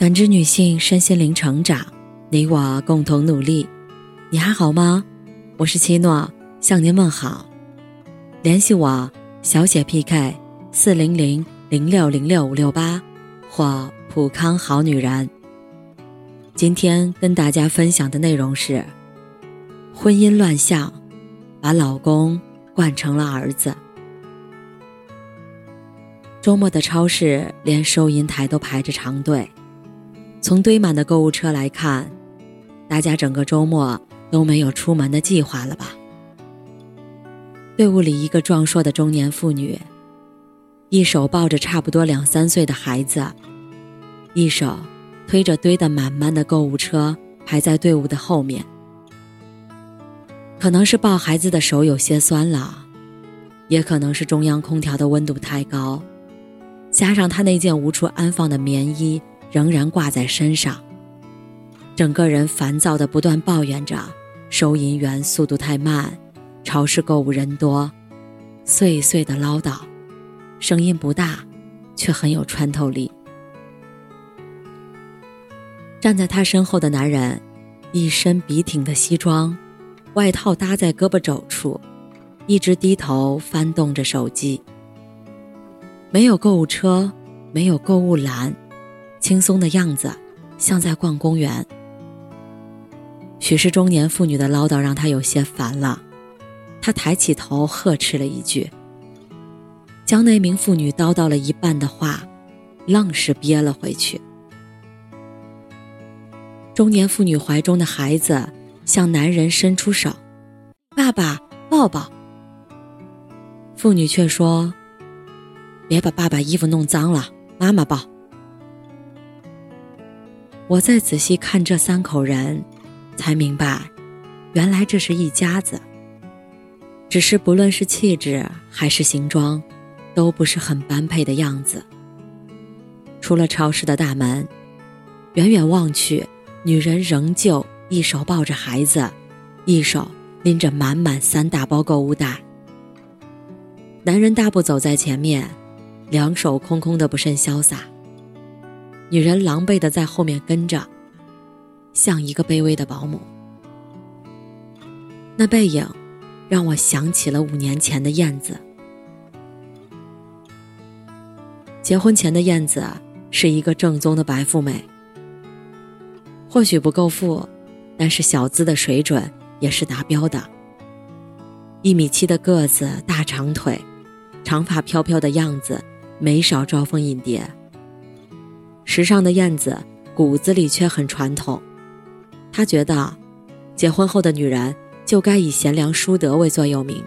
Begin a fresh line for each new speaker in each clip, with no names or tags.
感知女性身心灵成长，你我共同努力。你还好吗？我是七诺，向您问好。联系我小写 PK 四零零零六零六五六八或普康好女人。今天跟大家分享的内容是：婚姻乱象，把老公惯成了儿子。周末的超市连收银台都排着长队。从堆满的购物车来看，大家整个周末都没有出门的计划了吧？队伍里一个壮硕的中年妇女，一手抱着差不多两三岁的孩子，一手推着堆得满满的购物车，排在队伍的后面。可能是抱孩子的手有些酸了，也可能是中央空调的温度太高，加上她那件无处安放的棉衣。仍然挂在身上，整个人烦躁的不断抱怨着收银员速度太慢，超市购物人多，碎碎的唠叨，声音不大，却很有穿透力。站在他身后的男人，一身笔挺的西装，外套搭在胳膊肘处，一直低头翻动着手机。没有购物车，没有购物篮。轻松的样子，像在逛公园。许是中年妇女的唠叨让他有些烦了，他抬起头呵斥了一句，将那名妇女叨叨了一半的话，愣是憋了回去。中年妇女怀中的孩子向男人伸出手：“爸爸，抱抱。”妇女却说：“别把爸爸衣服弄脏了，妈妈抱。”我再仔细看这三口人，才明白，原来这是一家子。只是不论是气质还是行装，都不是很般配的样子。出了超市的大门，远远望去，女人仍旧一手抱着孩子，一手拎着满满三大包购物袋。男人大步走在前面，两手空空的不甚潇洒。女人狼狈的在后面跟着，像一个卑微的保姆。那背影，让我想起了五年前的燕子。结婚前的燕子是一个正宗的白富美，或许不够富，但是小资的水准也是达标的。一米七的个子，大长腿，长发飘飘的样子，没少招蜂引蝶。时尚的燕子骨子里却很传统，她觉得，结婚后的女人就该以贤良淑德为座右铭。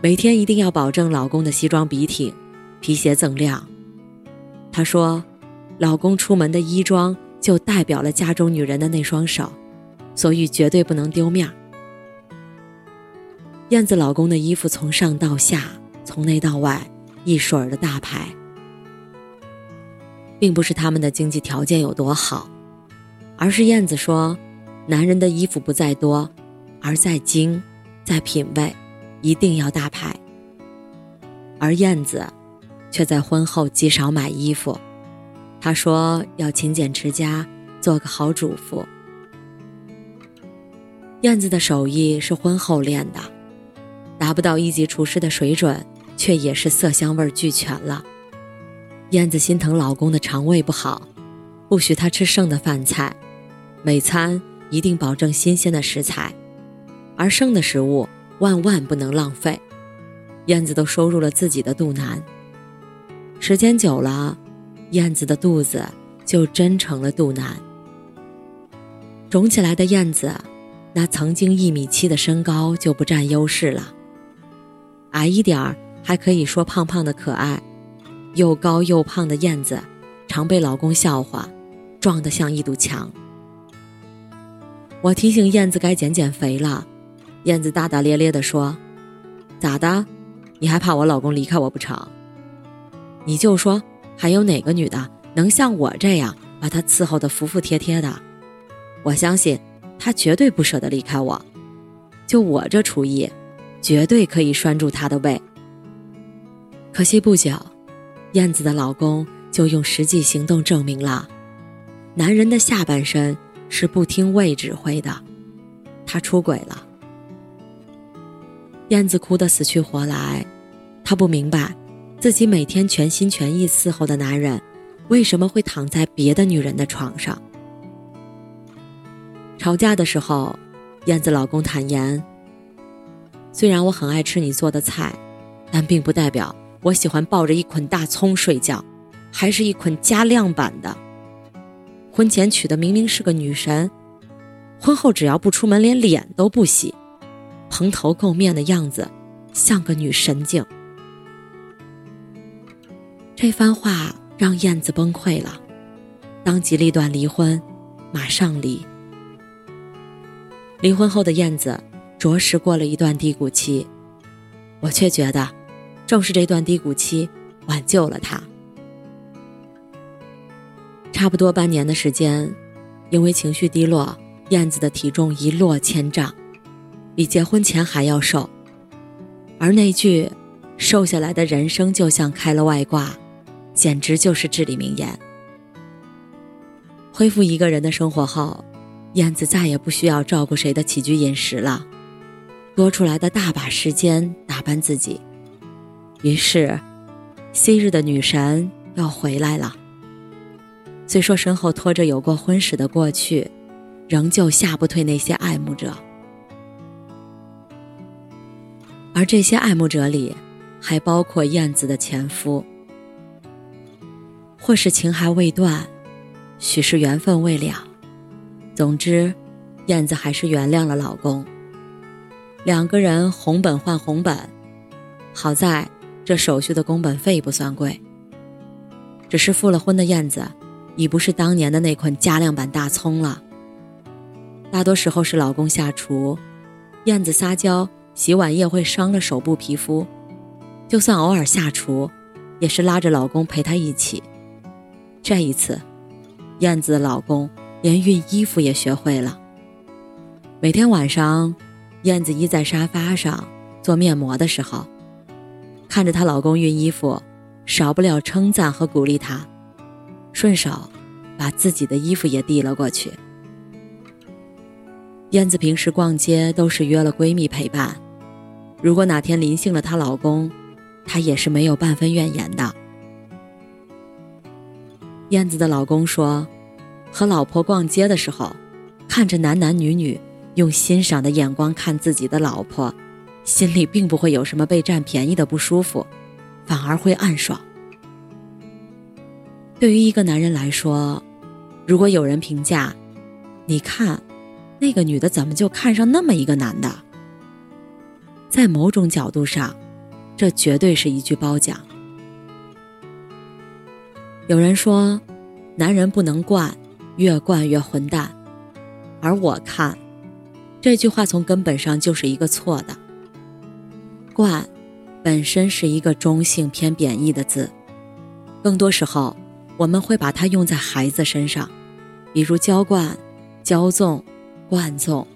每天一定要保证老公的西装笔挺，皮鞋锃亮。她说，老公出门的衣装就代表了家中女人的那双手，所以绝对不能丢面儿。燕子老公的衣服从上到下，从内到外，一水儿的大牌。并不是他们的经济条件有多好，而是燕子说，男人的衣服不在多，而在精，在品味，一定要大牌。而燕子，却在婚后极少买衣服，她说要勤俭持家，做个好主妇。燕子的手艺是婚后练的，达不到一级厨师的水准，却也是色香味俱全了。燕子心疼老公的肠胃不好，不许他吃剩的饭菜，每餐一定保证新鲜的食材，而剩的食物万万不能浪费。燕子都收入了自己的肚腩。时间久了，燕子的肚子就真成了肚腩。肿起来的燕子，那曾经一米七的身高就不占优势了。矮一点儿还可以说胖胖的可爱。又高又胖的燕子，常被老公笑话，壮得像一堵墙。我提醒燕子该减减肥了，燕子大大咧咧地说：“咋的？你还怕我老公离开我不成？你就说，还有哪个女的能像我这样把他伺候得服服帖帖的？我相信他绝对不舍得离开我。就我这厨艺，绝对可以拴住他的胃。可惜不久。”燕子的老公就用实际行动证明了，男人的下半身是不听胃指挥的，他出轨了。燕子哭得死去活来，她不明白，自己每天全心全意伺候的男人，为什么会躺在别的女人的床上。吵架的时候，燕子老公坦言：“虽然我很爱吃你做的菜，但并不代表我喜欢抱着一捆大葱睡觉，还是一捆加量版的。婚前娶的明明是个女神，婚后只要不出门，连脸都不洗。”蓬头垢面的样子，像个女神经。这番话让燕子崩溃了，当机立断离婚，马上离。离婚后的燕子着实过了一段低谷期，我却觉得，正是这段低谷期挽救了他。差不多半年的时间，因为情绪低落，燕子的体重一落千丈。比结婚前还要瘦，而那句“瘦下来的人生就像开了外挂”，简直就是至理名言。恢复一个人的生活后，燕子再也不需要照顾谁的起居饮食了，多出来的大把时间打扮自己。于是，昔日的女神又回来了。虽说身后拖着有过婚史的过去，仍旧吓不退那些爱慕者。而这些爱慕者里，还包括燕子的前夫，或是情还未断，许是缘分未了。总之，燕子还是原谅了老公。两个人红本换红本，好在这手续的工本费不算贵。只是复了婚的燕子，已不是当年的那捆加量版大葱了。大多时候是老公下厨，燕子撒娇。洗碗液会伤了手部皮肤，就算偶尔下厨，也是拉着老公陪她一起。这一次，燕子的老公连熨衣服也学会了。每天晚上，燕子依在沙发上做面膜的时候，看着她老公熨衣服，少不了称赞和鼓励他，顺手把自己的衣服也递了过去。燕子平时逛街都是约了闺蜜陪伴。如果哪天临幸了她老公，她也是没有半分怨言的。燕子的老公说：“和老婆逛街的时候，看着男男女女用欣赏的眼光看自己的老婆，心里并不会有什么被占便宜的不舒服，反而会暗爽。”对于一个男人来说，如果有人评价：“你看，那个女的怎么就看上那么一个男的？”在某种角度上，这绝对是一句褒奖。有人说，男人不能惯，越惯越混蛋。而我看，这句话从根本上就是一个错的。惯，本身是一个中性偏贬义的字，更多时候我们会把它用在孩子身上，比如娇惯、骄纵、惯纵。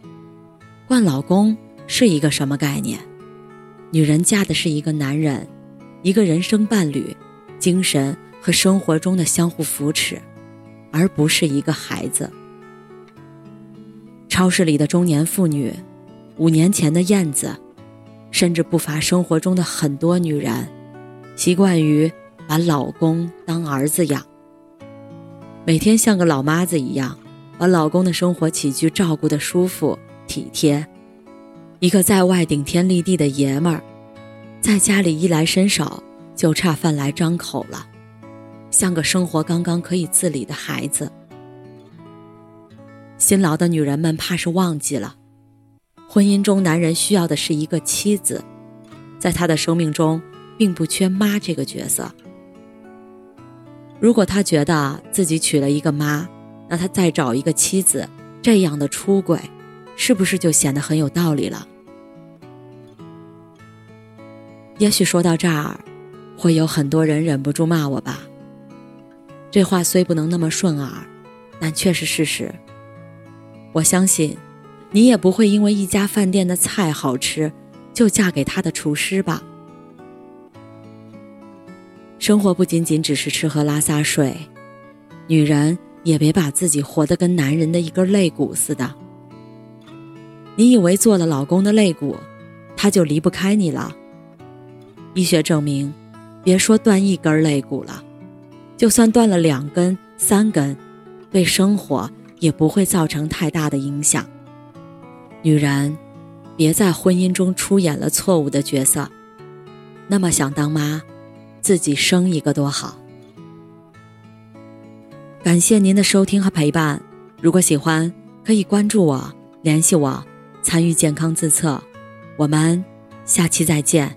惯老公是一个什么概念？女人嫁的是一个男人，一个人生伴侣，精神和生活中的相互扶持，而不是一个孩子。超市里的中年妇女，五年前的燕子，甚至不乏生活中的很多女人，习惯于把老公当儿子养，每天像个老妈子一样，把老公的生活起居照顾得舒服体贴。一个在外顶天立地的爷们儿，在家里衣来伸手就差饭来张口了，像个生活刚刚可以自理的孩子。辛劳的女人们怕是忘记了，婚姻中男人需要的是一个妻子，在他的生命中并不缺妈这个角色。如果他觉得自己娶了一个妈，那他再找一个妻子，这样的出轨。是不是就显得很有道理了？也许说到这儿，会有很多人忍不住骂我吧。这话虽不能那么顺耳，但却是事实。我相信，你也不会因为一家饭店的菜好吃，就嫁给他的厨师吧。生活不仅仅只是吃喝拉撒睡，女人也别把自己活得跟男人的一根肋骨似的。你以为做了老公的肋骨，他就离不开你了？医学证明，别说断一根肋骨了，就算断了两根、三根，对生活也不会造成太大的影响。女人，别在婚姻中出演了错误的角色。那么想当妈，自己生一个多好。感谢您的收听和陪伴，如果喜欢，可以关注我，联系我。参与健康自测，我们下期再见。